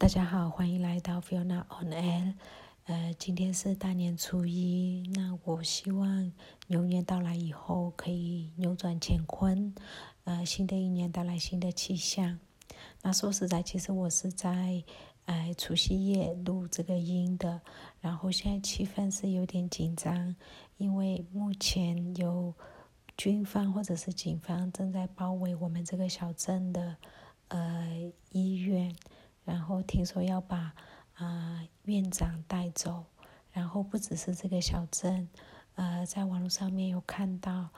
大家好，欢迎来到 Fiona on L。呃，今天是大年初一，那我希望牛年到来以后可以扭转乾坤，呃，新的一年带来新的气象。那说实在，其实我是在呃除夕夜录这个音的，然后现在气氛是有点紧张，因为目前有军方或者是警方正在包围我们这个小镇的呃医院。然后听说要把啊院长带走，然后不只是这个小镇，呃，在网络上面有看到，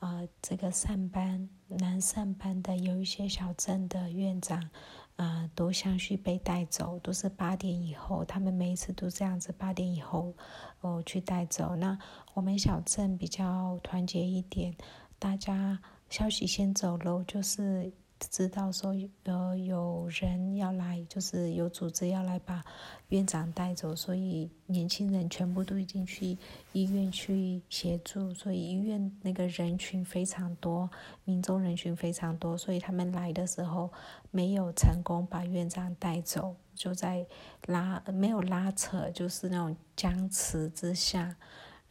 呃，这个上班南上班的有一些小镇的院长，啊，都相续被带走，都是八点以后，他们每一次都这样子，八点以后哦去带走。那我们小镇比较团结一点，大家消息先走了，就是。知道说呃有人要来，就是有组织要来把院长带走，所以年轻人全部都已经去医院去协助，所以医院那个人群非常多，民众人群非常多，所以他们来的时候没有成功把院长带走，就在拉没有拉扯，就是那种僵持之下，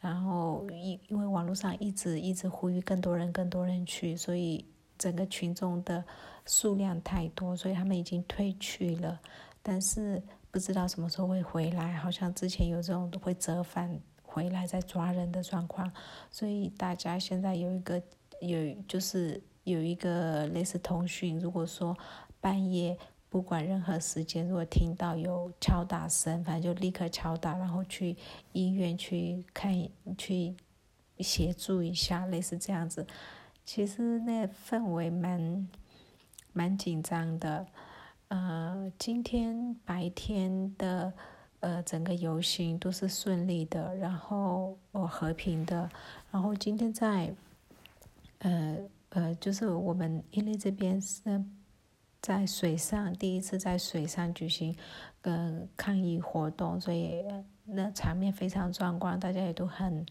然后因因为网络上一直一直呼吁更多人更多人去，所以。整个群众的数量太多，所以他们已经退去了，但是不知道什么时候会回来。好像之前有这种会折返回来再抓人的状况，所以大家现在有一个有就是有一个类似通讯，如果说半夜不管任何时间，如果听到有敲打声，反正就立刻敲打，然后去医院去看去协助一下，类似这样子。其实那氛围蛮蛮紧张的，呃，今天白天的呃整个游行都是顺利的，然后哦和平的，然后今天在呃呃就是我们因为这边是在水上第一次在水上举行呃抗议活动，所以那场面非常壮观，大家也都很。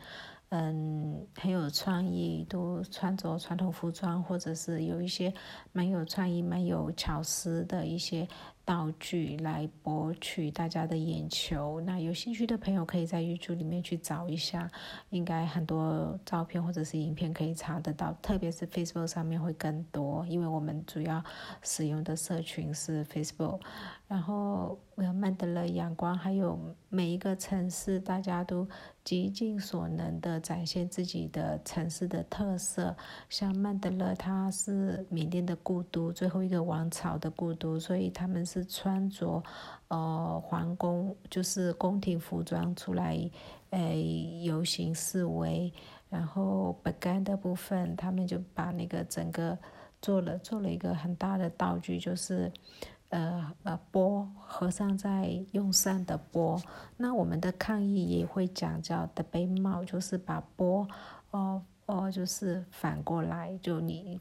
嗯，很有创意，都穿着传统服装，或者是有一些蛮有创意、蛮有巧思的一些。道具来博取大家的眼球。那有兴趣的朋友可以在 YouTube 里面去找一下，应该很多照片或者是影片可以查得到。特别是 Facebook 上面会更多，因为我们主要使用的社群是 Facebook。然后，曼德勒阳光，还有每一个城市，大家都极尽所能的展现自己的城市的特色。像曼德勒，它是缅甸的故都，最后一个王朝的故都，所以他们是。穿着，呃，皇宫就是宫廷服装出来，呃，游行示威。然后本干的部分，他们就把那个整个做了做了一个很大的道具，就是，呃呃，波和尚在用扇的钵。那我们的抗议也会讲叫的杯帽，就是把钵，哦哦，就是反过来，就你。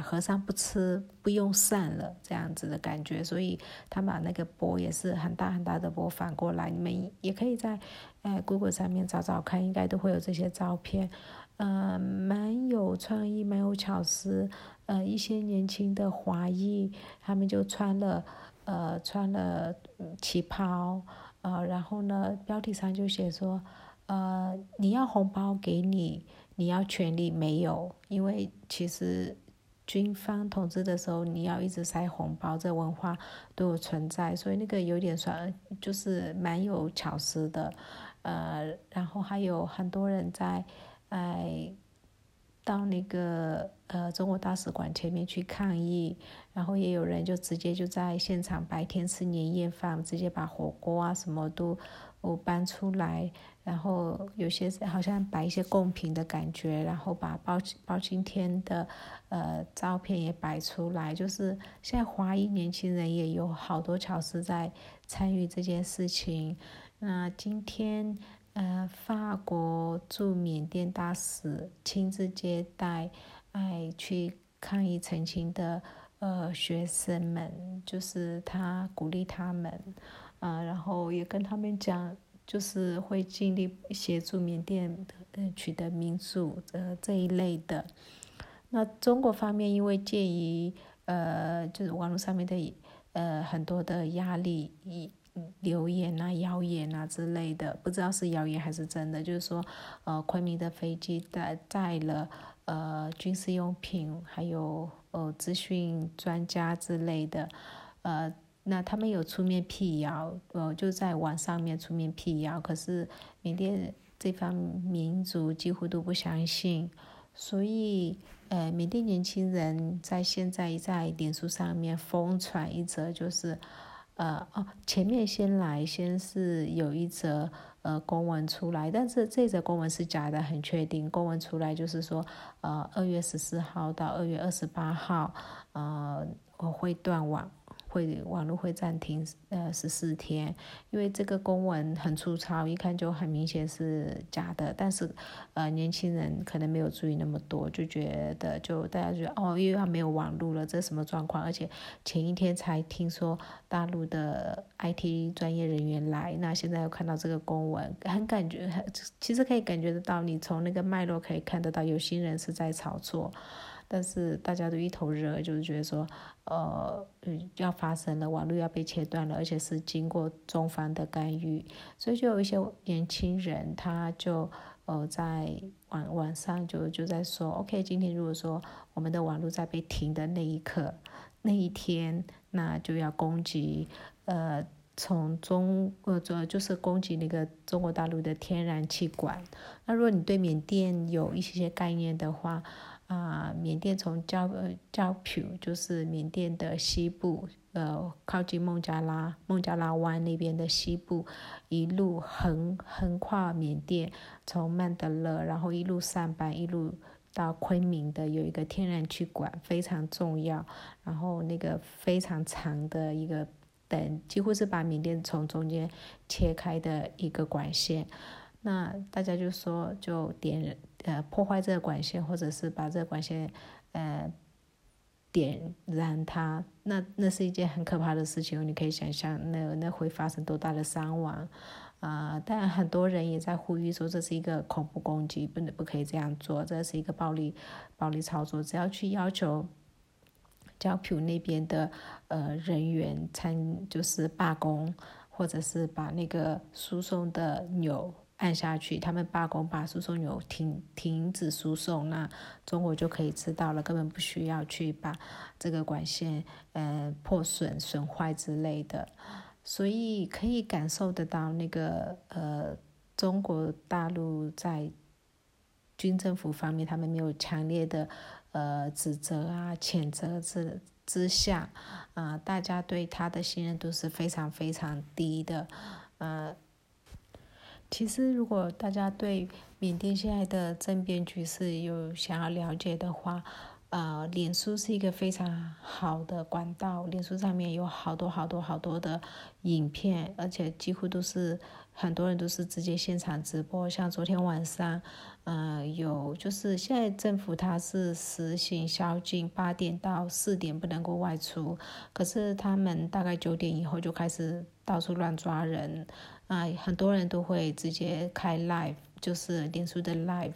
和尚不吃不用膳了，这样子的感觉，所以他把那个钵也是很大很大的钵反过来，你们也可以在，呃，Google 上面找找看，应该都会有这些照片，呃，蛮有创意，蛮有巧思，呃，一些年轻的华裔，他们就穿了，呃，穿了旗袍，呃，然后呢，标题上就写说，呃，你要红包给你，你要权利没有，因为其实。军方统治的时候，你要一直塞红包，这文化都有存在，所以那个有点算，就是蛮有巧思的，呃，然后还有很多人在，哎，到那个呃中国大使馆前面去抗议，然后也有人就直接就在现场白天吃年夜饭，直接把火锅啊什么都。我搬出来，然后有些好像摆一些贡品的感觉，然后把包包青天的呃照片也摆出来，就是现在华裔年轻人也有好多巧思在参与这件事情。那今天呃，法国驻缅甸大使亲自接待爱去抗议澄清的呃学生们，就是他鼓励他们。啊，然后也跟他们讲，就是会尽力协助缅甸呃取得民主呃这一类的。那中国方面因为鉴于呃就是网络上面的呃很多的压力，流言啊、谣言啊之类的，不知道是谣言还是真的，就是说，呃，昆明的飞机带载了呃军事用品，还有呃资讯专家之类的，呃，那他们有出面辟谣，呃，就在网上面出面辟谣，可是缅甸这方民族几乎都不相信，所以，呃，缅甸年轻人在现在在脸书上面疯传一则，就是。呃哦，前面先来，先是有一则呃公文出来，但是这则公文是假的，很确定。公文出来就是说，呃，二月十四号到二月二十八号，呃，我会断网。会网络会暂停呃十四天，因为这个公文很粗糙，一看就很明显是假的。但是，呃，年轻人可能没有注意那么多，就觉得就大家觉得哦，又要没有网络了，这什么状况？而且前一天才听说大陆的 IT 专业人员来，那现在又看到这个公文，很感觉很，其实可以感觉得到，你从那个脉络可以看得到，有心人是在炒作。但是大家都一头热，就是觉得说，呃，嗯要发生了，网络要被切断了，而且是经过中方的干预，所以就有一些年轻人，他就呃在晚晚上就就在说，OK，今天如果说我们的网络在被停的那一刻，那一天，那就要攻击，呃，从中呃就就是攻击那个中国大陆的天然气管。那如果你对缅甸有一些些概念的话，啊，缅甸从焦呃焦普就是缅甸的西部，呃，靠近孟加拉孟加拉湾那边的西部，一路横横跨缅甸，从曼德勒，然后一路上班，一路到昆明的有一个天然气管，非常重要。然后那个非常长的一个等，几乎是把缅甸从中间切开的一个管线。那大家就说，就点呃破坏这个管线，或者是把这个管线呃点燃它，那那是一件很可怕的事情。你可以想象，那那会发生多大的伤亡啊！但很多人也在呼吁说，这是一个恐怖攻击，不能不可以这样做，这是一个暴力暴力操作。只要去要求交普那边的呃人员参，就是罢工，或者是把那个输送的钮。按下去，他们罢工，把输送油停停止输送，那中国就可以知道了，根本不需要去把这个管线呃破损损坏之类的，所以可以感受得到那个呃中国大陆在军政府方面，他们没有强烈的呃指责啊谴责之之下，啊大家对他的信任度是非常非常低的，呃。其实，如果大家对缅甸现在的政变局势有想要了解的话，呃，脸书是一个非常好的管道。脸书上面有好多好多好多的影片，而且几乎都是很多人都是直接现场直播。像昨天晚上，呃，有就是现在政府它是实行宵禁，八点到四点不能够外出，可是他们大概九点以后就开始到处乱抓人。啊，很多人都会直接开 live，就是脸书的 live，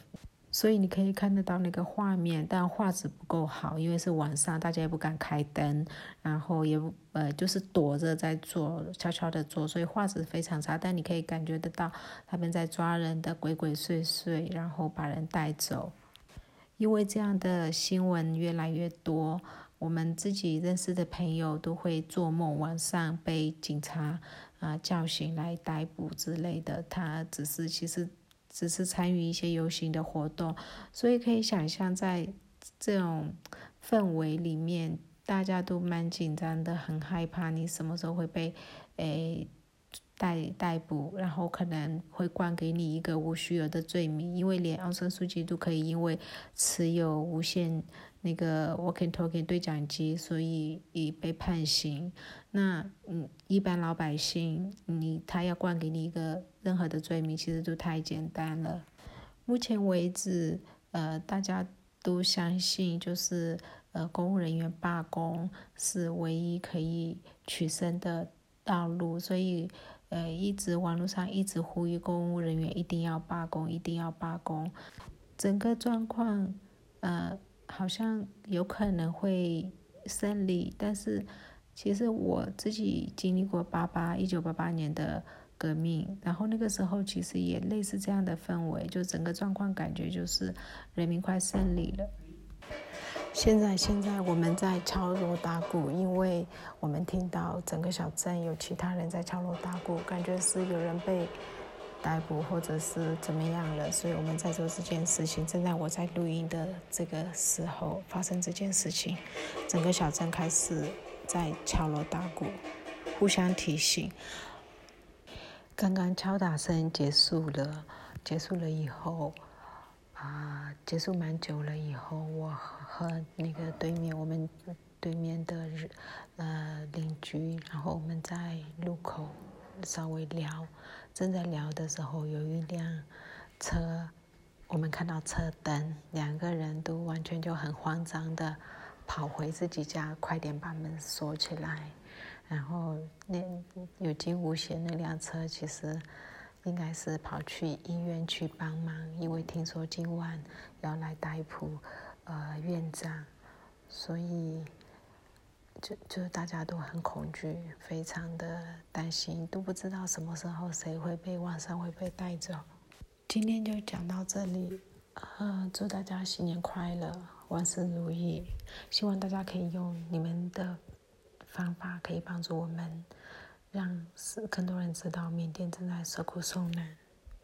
所以你可以看得到那个画面，但画质不够好，因为是晚上，大家也不敢开灯，然后也呃就是躲着在做，悄悄的做，所以画质非常差。但你可以感觉得到他们在抓人的鬼鬼祟祟，然后把人带走。因为这样的新闻越来越多，我们自己认识的朋友都会做梦，晚上被警察。啊，叫醒来逮捕之类的，他只是其实只是参与一些游行的活动，所以可以想象，在这种氛围里面，大家都蛮紧张的，很害怕你什么时候会被诶逮逮捕，然后可能会冠给你一个无需有的罪名，因为连奥森书记都可以因为持有无线。那个 walking talking 对讲机，所以已被判刑。那嗯，一般老百姓，你他要冠给你一个任何的罪名，其实都太简单了。目前为止，呃，大家都相信，就是呃，公务人员罢工是唯一可以取胜的道路，所以呃，一直网络上一直呼吁公务人员一定要罢工，一定要罢工。整个状况，呃。好像有可能会胜利，但是其实我自己经历过八八一九八八年的革命，然后那个时候其实也类似这样的氛围，就整个状况感觉就是人民快胜利了。现在现在我们在敲锣打鼓，因为我们听到整个小镇有其他人在敲锣打鼓，感觉是有人被逮捕或者是怎么样了，所以我们在做这件事情。正在我在录音的这个时候发生这件事情，整个小镇开始。在敲锣打鼓，互相提醒。刚刚敲打声结束了，结束了以后，啊，结束蛮久了以后，我和那个对面我们对面的呃邻居，然后我们在路口稍微聊，正在聊的时候，有一辆车，我们看到车灯，两个人都完全就很慌张的。跑回自己家，快点把门锁起来。然后那有惊无险那辆车，其实应该是跑去医院去帮忙，因为听说今晚要来逮捕呃院长，所以就就大家都很恐惧，非常的担心，都不知道什么时候谁会被晚上会被带走。今天就讲到这里，呃，祝大家新年快乐。万事如意，希望大家可以用你们的方法，可以帮助我们，让更多人知道缅甸正在受苦受难。